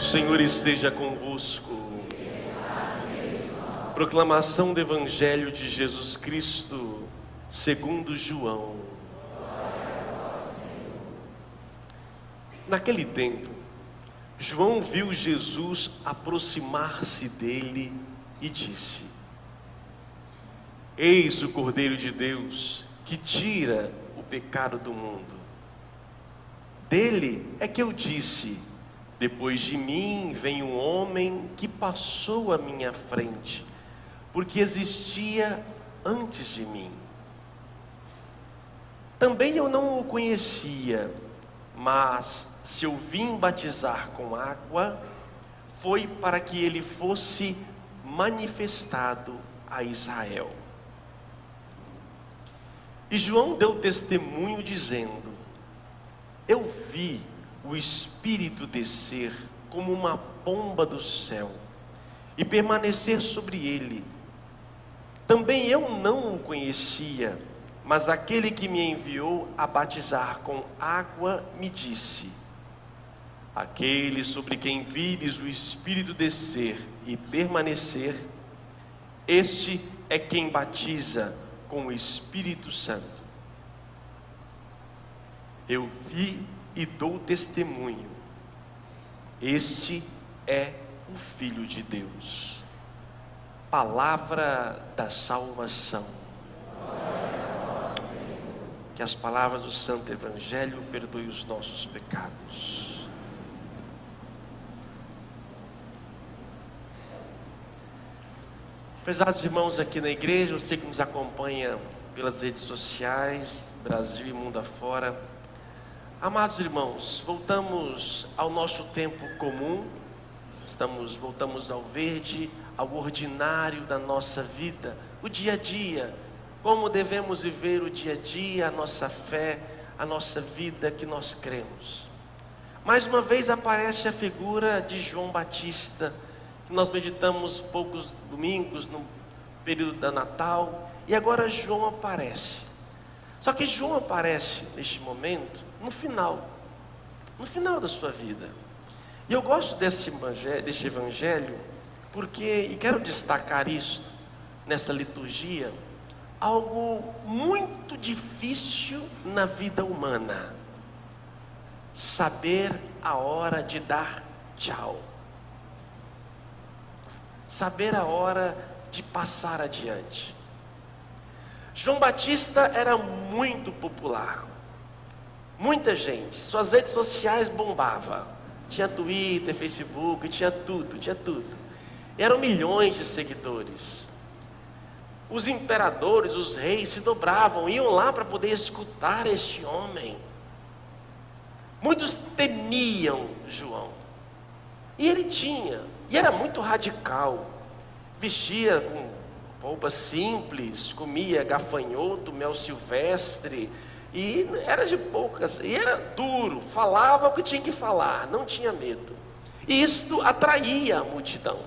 O Senhor esteja convosco. Proclamação do Evangelho de Jesus Cristo, segundo João. Naquele tempo, João viu Jesus aproximar-se dele e disse: Eis o Cordeiro de Deus que tira o pecado do mundo. Dele é que eu disse: Depois de mim vem um homem que passou à minha frente, porque existia antes de mim. Também eu não o conhecia, mas se eu vim batizar com água, foi para que ele fosse manifestado a Israel. E João deu testemunho dizendo: Eu vi o Espírito descer como uma pomba do céu e permanecer sobre ele. Também eu não o conhecia, mas aquele que me enviou a batizar com água me disse: Aquele sobre quem vires o Espírito descer e permanecer, este é quem batiza com o Espírito Santo. Eu vi e dou testemunho. Este é o Filho de Deus. Palavra da salvação. Que as palavras do Santo Evangelho perdoem os nossos pecados. Prezados irmãos aqui na igreja, você que nos acompanha pelas redes sociais, Brasil e mundo afora. Amados irmãos, voltamos ao nosso tempo comum, estamos, voltamos ao verde, ao ordinário da nossa vida, o dia a dia, como devemos viver o dia a dia, a nossa fé, a nossa vida que nós cremos. Mais uma vez aparece a figura de João Batista, que nós meditamos poucos domingos no período da Natal, e agora João aparece. Só que João aparece neste momento no final, no final da sua vida. E eu gosto desse evangelho, deste evangelho porque, e quero destacar isso nessa liturgia, algo muito difícil na vida humana: saber a hora de dar tchau, saber a hora de passar adiante. João Batista era muito popular. Muita gente, suas redes sociais bombava. Tinha Twitter, Facebook, tinha tudo, tinha tudo. Eram milhões de seguidores. Os imperadores, os reis se dobravam, iam lá para poder escutar este homem. Muitos temiam João. E ele tinha, e era muito radical. Vestia com roupa simples, comia gafanhoto, mel silvestre, e era de poucas, e era duro, falava o que tinha que falar, não tinha medo. E isto atraía a multidão.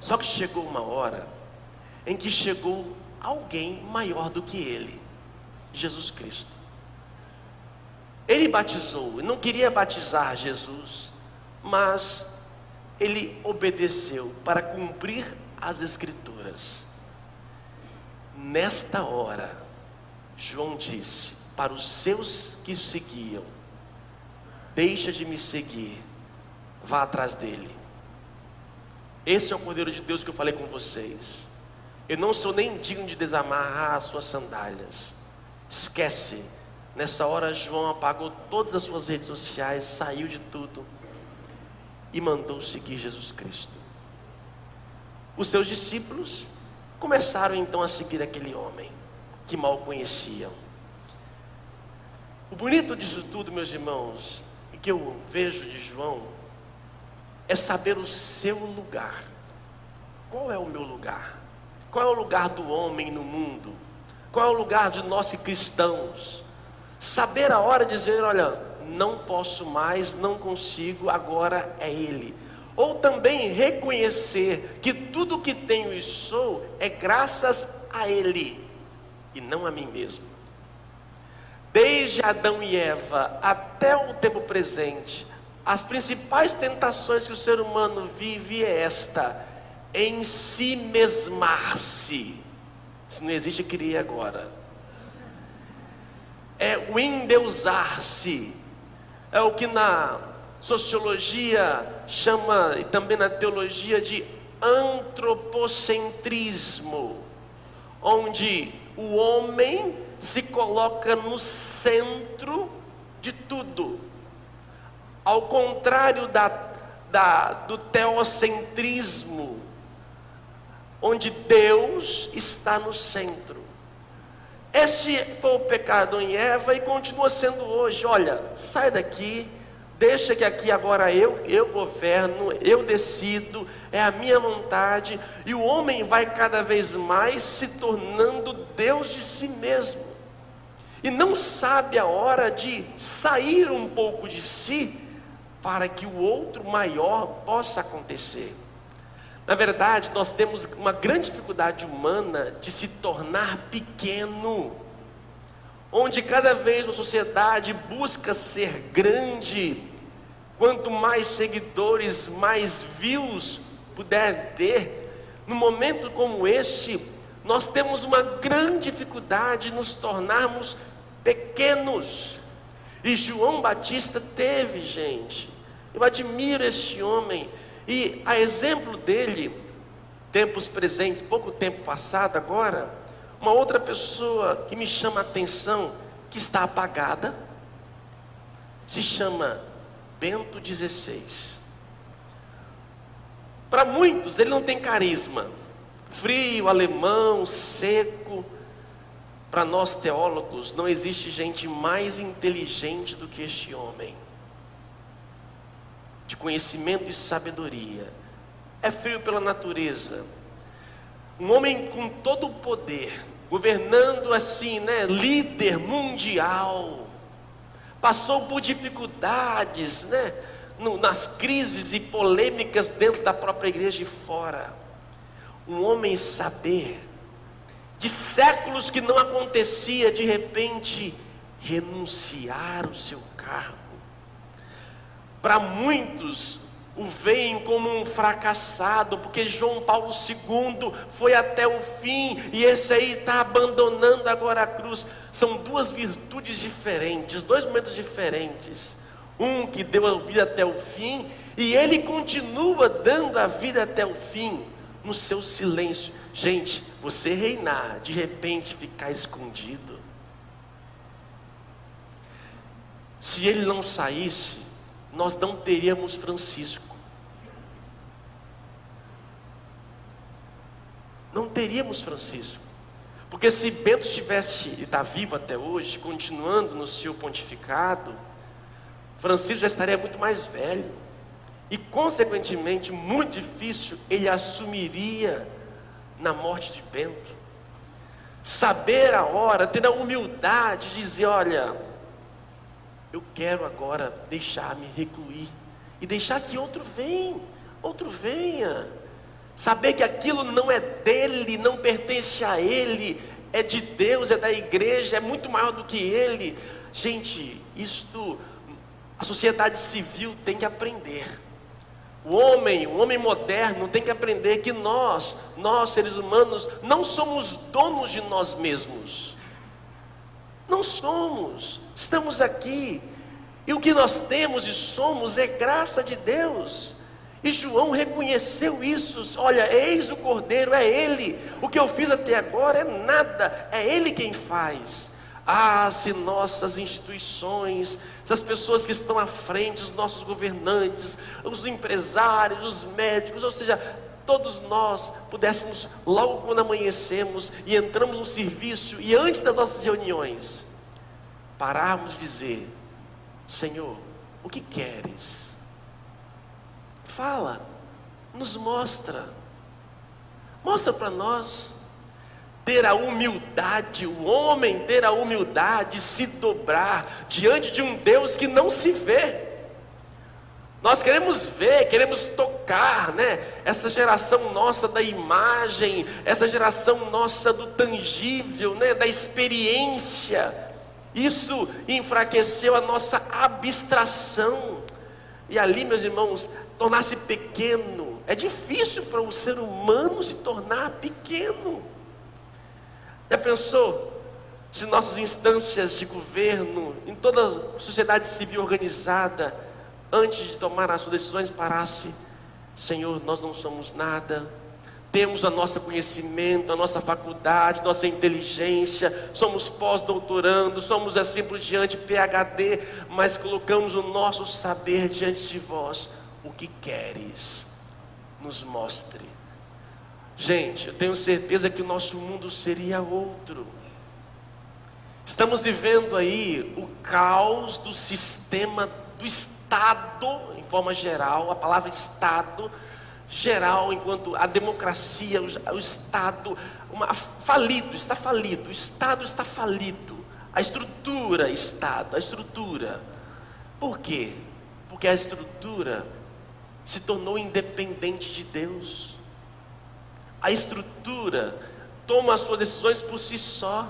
Só que chegou uma hora em que chegou alguém maior do que ele, Jesus Cristo. Ele batizou, não queria batizar Jesus, mas ele obedeceu para cumprir as Escrituras. Nesta hora, João disse para os seus que seguiam: Deixa de me seguir, vá atrás dele. Esse é o Cordeiro de Deus que eu falei com vocês. Eu não sou nem digno de desamarrar as suas sandálias. Esquece. Nessa hora, João apagou todas as suas redes sociais, saiu de tudo e mandou seguir Jesus Cristo. Os seus discípulos começaram então a seguir aquele homem que mal conheciam. O bonito disso tudo, meus irmãos, e que eu vejo de João, é saber o seu lugar. Qual é o meu lugar? Qual é o lugar do homem no mundo? Qual é o lugar de nós cristãos? Saber a hora de dizer, olha, não posso mais, não consigo, agora é Ele ou também reconhecer que tudo que tenho e sou é graças a Ele e não a mim mesmo. Desde Adão e Eva até o tempo presente, as principais tentações que o ser humano vive é esta: em si mesmar-se. Se não existe, cria agora. É o endeusar-se. É o que na sociologia chama, e também na teologia, de antropocentrismo, onde o homem se coloca no centro de tudo. Ao contrário da, da, do teocentrismo, onde Deus está no centro. Esse foi o pecado em Eva e continua sendo hoje. Olha, sai daqui, deixa que aqui agora eu, eu governo, eu decido, é a minha vontade, e o homem vai cada vez mais se tornando Deus de si mesmo. E não sabe a hora de sair um pouco de si para que o outro maior possa acontecer. Na verdade, nós temos uma grande dificuldade humana de se tornar pequeno, onde cada vez a sociedade busca ser grande, quanto mais seguidores, mais views puder ter, no momento como este, nós temos uma grande dificuldade de nos tornarmos pequenos. E João Batista teve, gente, eu admiro este homem. E a exemplo dele, tempos presentes, pouco tempo passado agora, uma outra pessoa que me chama a atenção, que está apagada, se chama Bento XVI. Para muitos, ele não tem carisma, frio, alemão, seco. Para nós teólogos, não existe gente mais inteligente do que este homem de conhecimento e sabedoria. É frio pela natureza. Um homem com todo o poder, governando assim, né, líder mundial. Passou por dificuldades, né, no, nas crises e polêmicas dentro da própria igreja e fora. Um homem saber de séculos que não acontecia, de repente renunciar o seu cargo para muitos, o veem como um fracassado, porque João Paulo II foi até o fim e esse aí está abandonando agora a cruz. São duas virtudes diferentes, dois momentos diferentes. Um que deu a vida até o fim e ele continua dando a vida até o fim no seu silêncio. Gente, você reinar, de repente ficar escondido. Se ele não saísse, nós não teríamos Francisco. Não teríamos Francisco. Porque se Bento estivesse e está vivo até hoje, continuando no seu pontificado, Francisco já estaria muito mais velho. E, consequentemente, muito difícil ele assumiria na morte de Bento. Saber a hora, ter a humildade de dizer: olha, eu quero agora deixar-me recluir e deixar que outro venha, outro venha. Saber que aquilo não é dele, não pertence a ele, é de Deus, é da igreja, é muito maior do que ele. Gente, isto a sociedade civil tem que aprender. O homem, o homem moderno tem que aprender que nós, nós seres humanos, não somos donos de nós mesmos. Não somos. Estamos aqui. E o que nós temos e somos é graça de Deus. E João reconheceu isso. Olha, eis o Cordeiro, é Ele. O que eu fiz até agora é nada, é Ele quem faz. Ah, se nossas instituições, se as pessoas que estão à frente, os nossos governantes, os empresários, os médicos, ou seja, todos nós pudéssemos, logo quando amanhecemos e entramos no serviço, e antes das nossas reuniões, pararmos de dizer: Senhor, o que queres? Fala, nos mostra, mostra para nós. Ter a humildade, o homem ter a humildade, se dobrar diante de um Deus que não se vê. Nós queremos ver, queremos tocar, né? Essa geração nossa da imagem, essa geração nossa do tangível, né? Da experiência. Isso enfraqueceu a nossa abstração. E ali, meus irmãos, tornar-se pequeno. É difícil para o ser humano se tornar pequeno. Já pensou? Se nossas instâncias de governo, em toda a sociedade civil organizada, antes de tomar as suas decisões, parasse: Senhor, nós não somos nada, temos a nosso conhecimento, a nossa faculdade, nossa inteligência, somos pós-doutorando, somos assim por diante, PhD, mas colocamos o nosso saber diante de vós. O que queres? Nos mostre. Gente, eu tenho certeza que o nosso mundo seria outro. Estamos vivendo aí o caos do sistema do Estado, em forma geral, a palavra Estado geral, enquanto a democracia, o, o Estado, uma, falido, está falido, o Estado está falido, a estrutura Estado, a estrutura. Por quê? Porque a estrutura se tornou independente de Deus. A estrutura toma as suas decisões por si só.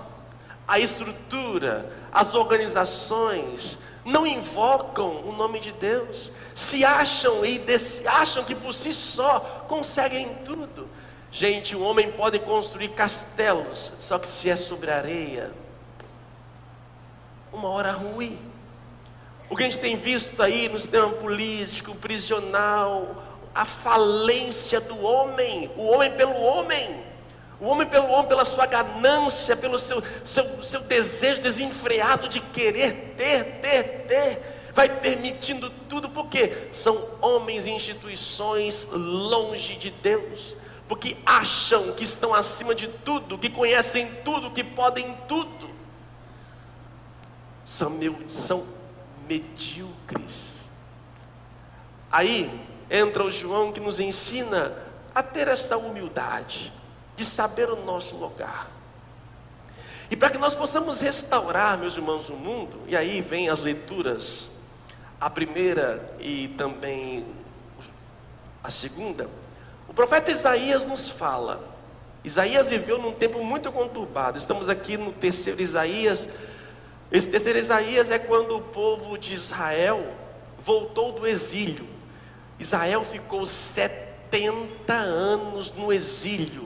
A estrutura, as organizações, não invocam o nome de Deus, se acham e acham que por si só conseguem tudo. Gente, o homem pode construir castelos, só que se é sobre areia, uma hora ruim. O que a gente tem visto aí no sistema político, prisional, a falência do homem, o homem pelo homem. O homem pelo homem, pela sua ganância, pelo seu, seu, seu desejo desenfreado de querer ter, ter, ter, vai permitindo tudo, porque são homens e instituições longe de Deus, porque acham que estão acima de tudo, que conhecem tudo, que podem tudo. São, meu, são medíocres. Aí entra o João que nos ensina a ter essa humildade de saber o nosso lugar. E para que nós possamos restaurar, meus irmãos, o mundo, e aí vem as leituras, a primeira e também a segunda, o profeta Isaías nos fala. Isaías viveu num tempo muito conturbado. Estamos aqui no terceiro Isaías. Esse terceiro Isaías é quando o povo de Israel voltou do exílio. Israel ficou 70 anos no exílio.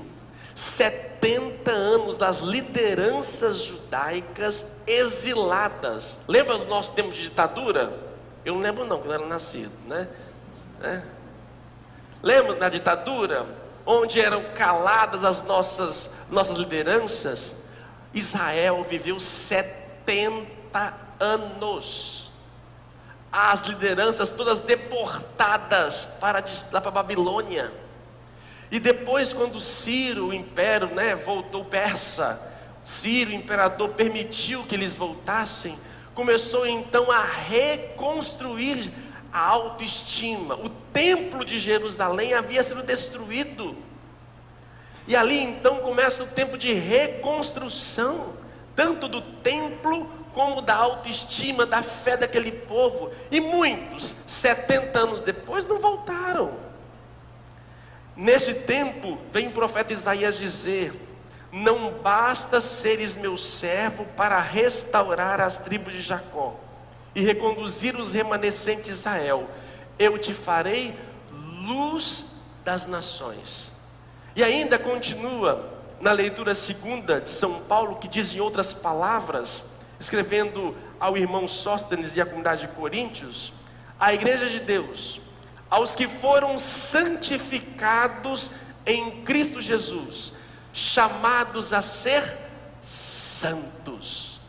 70 anos das lideranças judaicas exiladas. Lembra do nosso tempo de ditadura? Eu não lembro não, eu não era nascido, né? É. Lembra da ditadura? Onde eram caladas as nossas, nossas lideranças? Israel viveu 70 anos. As lideranças todas deportadas para, para a Babilônia. E depois, quando Ciro, o império, né, voltou persa, Ciro, o imperador, permitiu que eles voltassem, começou então a reconstruir a autoestima. O templo de Jerusalém havia sido destruído. E ali então começa o tempo de reconstrução, tanto do templo como da autoestima, da fé daquele povo. E muitos, 70 anos depois, não voltaram. Nesse tempo, vem o profeta Isaías dizer: Não basta seres meu servo para restaurar as tribos de Jacó e reconduzir os remanescentes de Israel, eu te farei luz das nações. E ainda continua na leitura segunda de São Paulo, que diz em outras palavras, escrevendo ao irmão Sóstenes e à comunidade de Coríntios, a igreja de Deus aos que foram santificados em Cristo Jesus, chamados a ser santos.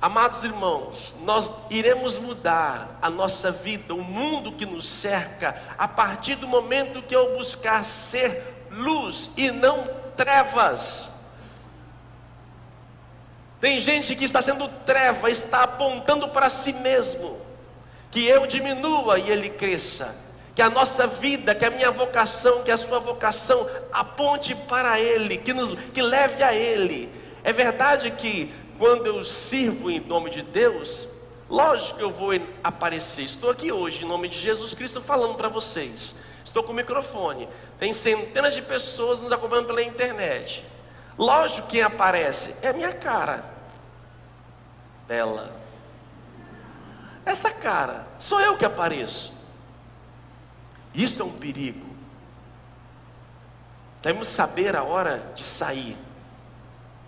Amados irmãos, nós iremos mudar a nossa vida, o mundo que nos cerca, a partir do momento que eu buscar ser luz e não trevas. Tem gente que está sendo treva, está apontando para si mesmo que eu diminua e ele cresça, que a nossa vida, que a minha vocação, que a sua vocação aponte para ele, que nos que leve a ele. É verdade que quando eu sirvo em nome de Deus, lógico que eu vou aparecer. Estou aqui hoje em nome de Jesus Cristo falando para vocês. Estou com o microfone. Tem centenas de pessoas nos acompanhando pela internet. Lógico que quem aparece é a minha cara. Bela essa cara, sou eu que apareço. Isso é um perigo. Devemos saber a hora de sair.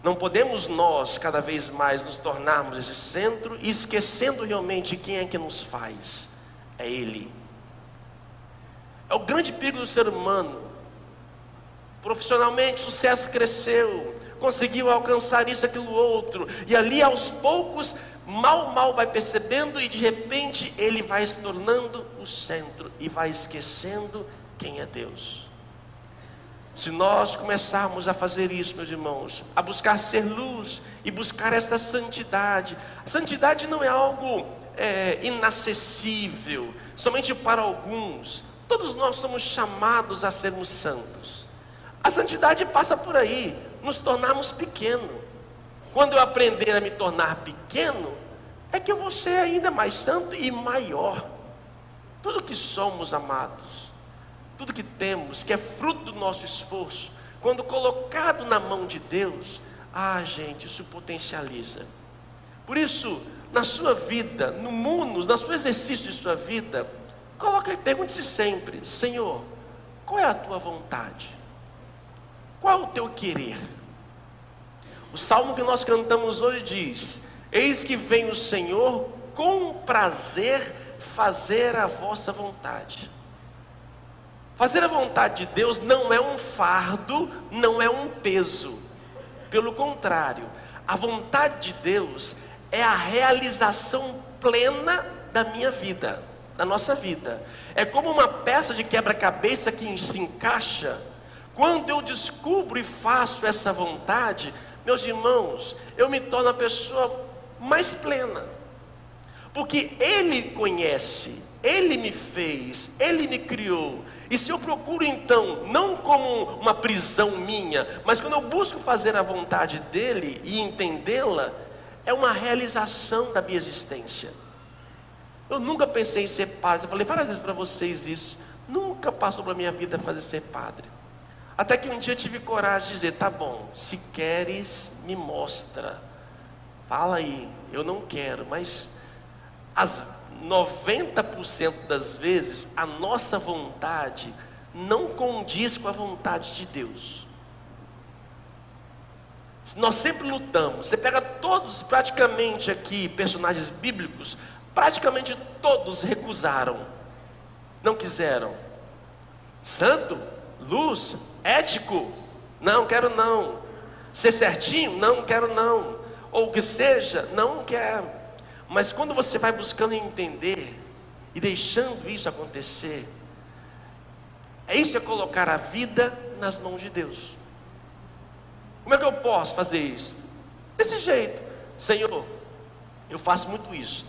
Não podemos nós, cada vez mais, nos tornarmos esse centro e esquecendo realmente quem é que nos faz. É Ele. É o grande perigo do ser humano. Profissionalmente, o sucesso cresceu, conseguiu alcançar isso, aquilo, outro, e ali aos poucos, mal, mal vai percebendo, e de repente ele vai se tornando o centro e vai esquecendo quem é Deus. Se nós começarmos a fazer isso, meus irmãos, a buscar ser luz e buscar esta santidade, a santidade não é algo é, inacessível, somente para alguns, todos nós somos chamados a sermos santos. A santidade passa por aí, nos tornarmos pequeno. Quando eu aprender a me tornar pequeno, é que eu vou ser ainda mais santo e maior. Tudo que somos, amados, tudo que temos, que é fruto do nosso esforço, quando colocado na mão de Deus, ah, gente, isso potencializa. Por isso, na sua vida, no mundo, no seu exercício de sua vida, coloque, pergunte-se sempre: Senhor, qual é a tua vontade? Qual é o teu querer? O salmo que nós cantamos hoje diz: Eis que vem o Senhor com prazer fazer a vossa vontade. Fazer a vontade de Deus não é um fardo, não é um peso. Pelo contrário, a vontade de Deus é a realização plena da minha vida, da nossa vida. É como uma peça de quebra-cabeça que se encaixa. Quando eu descubro e faço essa vontade, meus irmãos, eu me torno a pessoa mais plena. Porque Ele conhece, Ele me fez, Ele me criou, e se eu procuro então, não como uma prisão minha, mas quando eu busco fazer a vontade dele e entendê-la, é uma realização da minha existência. Eu nunca pensei em ser padre, eu falei várias vezes para vocês isso, nunca passou pela minha vida fazer ser padre. Até que um dia tive coragem de dizer: tá bom, se queres, me mostra. Fala aí, eu não quero, mas as 90% das vezes a nossa vontade não condiz com a vontade de Deus. Nós sempre lutamos. Você pega todos, praticamente aqui, personagens bíblicos, praticamente todos recusaram, não quiseram. Santo, luz, ético, não quero não. Ser certinho, não quero não. Ou o que seja, não quero. Mas quando você vai buscando entender e deixando isso acontecer, é isso é colocar a vida nas mãos de Deus. Como é que eu posso fazer isso? Desse jeito, Senhor, eu faço muito isso.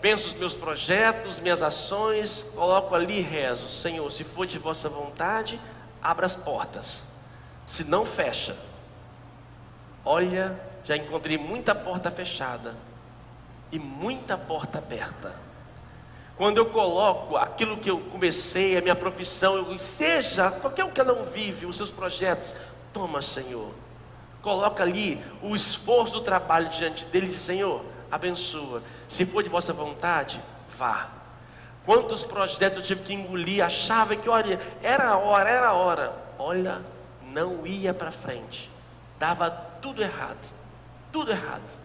Penso os meus projetos, minhas ações, coloco ali e rezo. Senhor, se for de vossa vontade, abra as portas. Se não, fecha. Olha, já encontrei muita porta fechada e muita porta aberta. Quando eu coloco aquilo que eu comecei, a minha profissão, eu, seja qualquer um que não vive, os seus projetos, toma, Senhor. Coloca ali o esforço do trabalho diante dele Senhor, abençoa. Se for de vossa vontade, vá. Quantos projetos eu tive que engolir, achava que, olha, era a hora, era a hora. Olha, não ia para frente. Dava tudo errado. Tudo errado.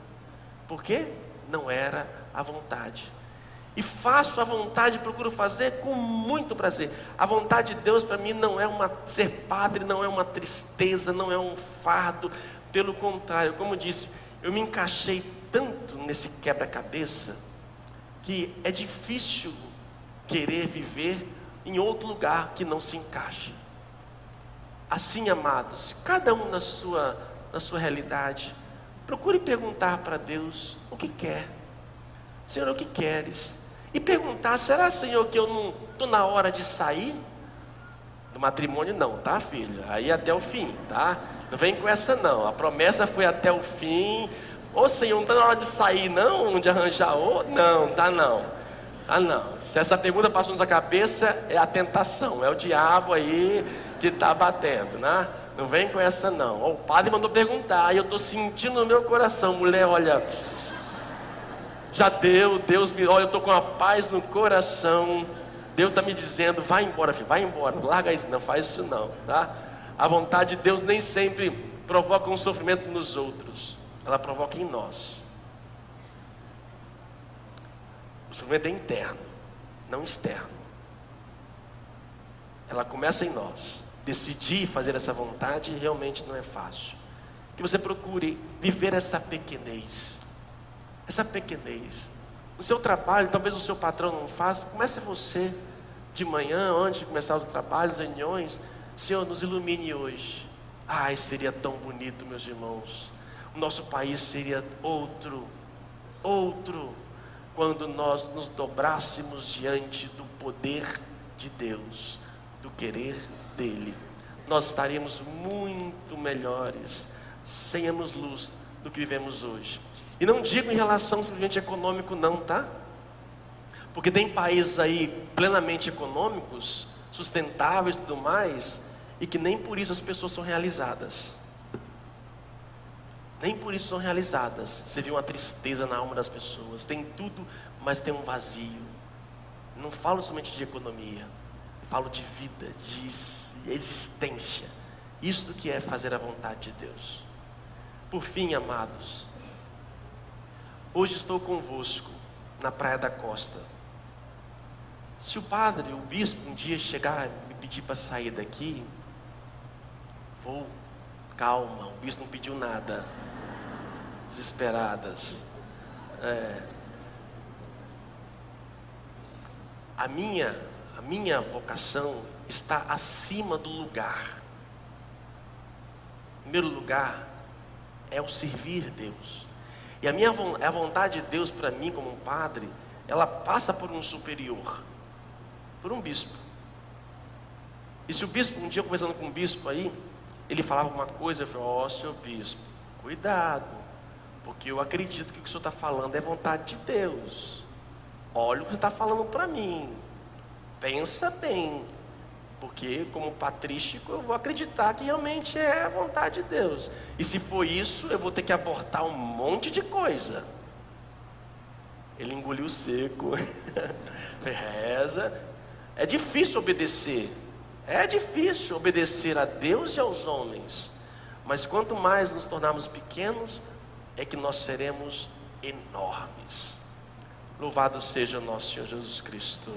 Por quê? não era a vontade. E faço a vontade, procuro fazer com muito prazer. A vontade de Deus para mim não é uma ser padre, não é uma tristeza, não é um fardo. Pelo contrário, como disse, eu me encaixei tanto nesse quebra-cabeça que é difícil querer viver em outro lugar que não se encaixe. Assim, amados, cada um na sua na sua realidade, Procure perguntar para Deus o que quer. Senhor, o que queres? E perguntar: será, Senhor, que eu não estou na hora de sair? Do matrimônio, não, tá, filho? Aí até o fim, tá? Não vem com essa, não. A promessa foi até o fim. Ô Senhor, não está na hora de sair, não? De arranjar outro? Não, tá não. Tá não. Se essa pergunta passou na cabeça, é a tentação, é o diabo aí que está batendo, né? Não vem com essa não. O padre mandou perguntar, e eu estou sentindo no meu coração, mulher, olha. Já deu, Deus me. Olha, eu estou com a paz no coração. Deus está me dizendo: vai embora, filho, vai embora, larga isso, não faz isso não, tá? A vontade de Deus nem sempre provoca um sofrimento nos outros, ela provoca em nós. O sofrimento é interno, não externo. Ela começa em nós. Decidir fazer essa vontade realmente não é fácil. Que você procure viver essa pequenez. Essa pequenez. No seu trabalho, talvez o seu patrão não faça, comece você de manhã, antes de começar os trabalhos, reuniões. Senhor, nos ilumine hoje. Ai, seria tão bonito, meus irmãos. O nosso país seria outro, outro, quando nós nos dobrássemos diante do poder de Deus, do querer dEle. Nós estaríamos muito melhores, senhamos luz do que vivemos hoje. E não digo em relação simplesmente econômico, não, tá? Porque tem países aí plenamente econômicos, sustentáveis e tudo mais, e que nem por isso as pessoas são realizadas. Nem por isso são realizadas. Você vê uma tristeza na alma das pessoas. Tem tudo, mas tem um vazio. Não falo somente de economia, falo de vida, de existência. Isso que é fazer a vontade de Deus. Por fim, amados, hoje estou convosco na Praia da Costa. Se o padre, o bispo, um dia chegar e me pedir para sair daqui, vou, calma, o bispo não pediu nada, desesperadas. É. A minha, a minha vocação está acima do lugar. Em primeiro lugar, é o servir Deus. E a minha a vontade de Deus para mim como um padre, ela passa por um superior por um bispo. E se o bispo, um dia conversando com um bispo aí, ele falava uma coisa, eu falei, ó oh, senhor bispo, cuidado, porque eu acredito que o que o senhor está falando é vontade de Deus. Olha o que você está falando para mim. Pensa bem, porque como patrístico eu vou acreditar que realmente é a vontade de Deus. E se for isso, eu vou ter que abortar um monte de coisa. Ele engoliu seco. Reza, é difícil obedecer. É difícil obedecer a Deus e aos homens. Mas quanto mais nos tornarmos pequenos, é que nós seremos enormes. Louvado seja o nosso Senhor Jesus Cristo.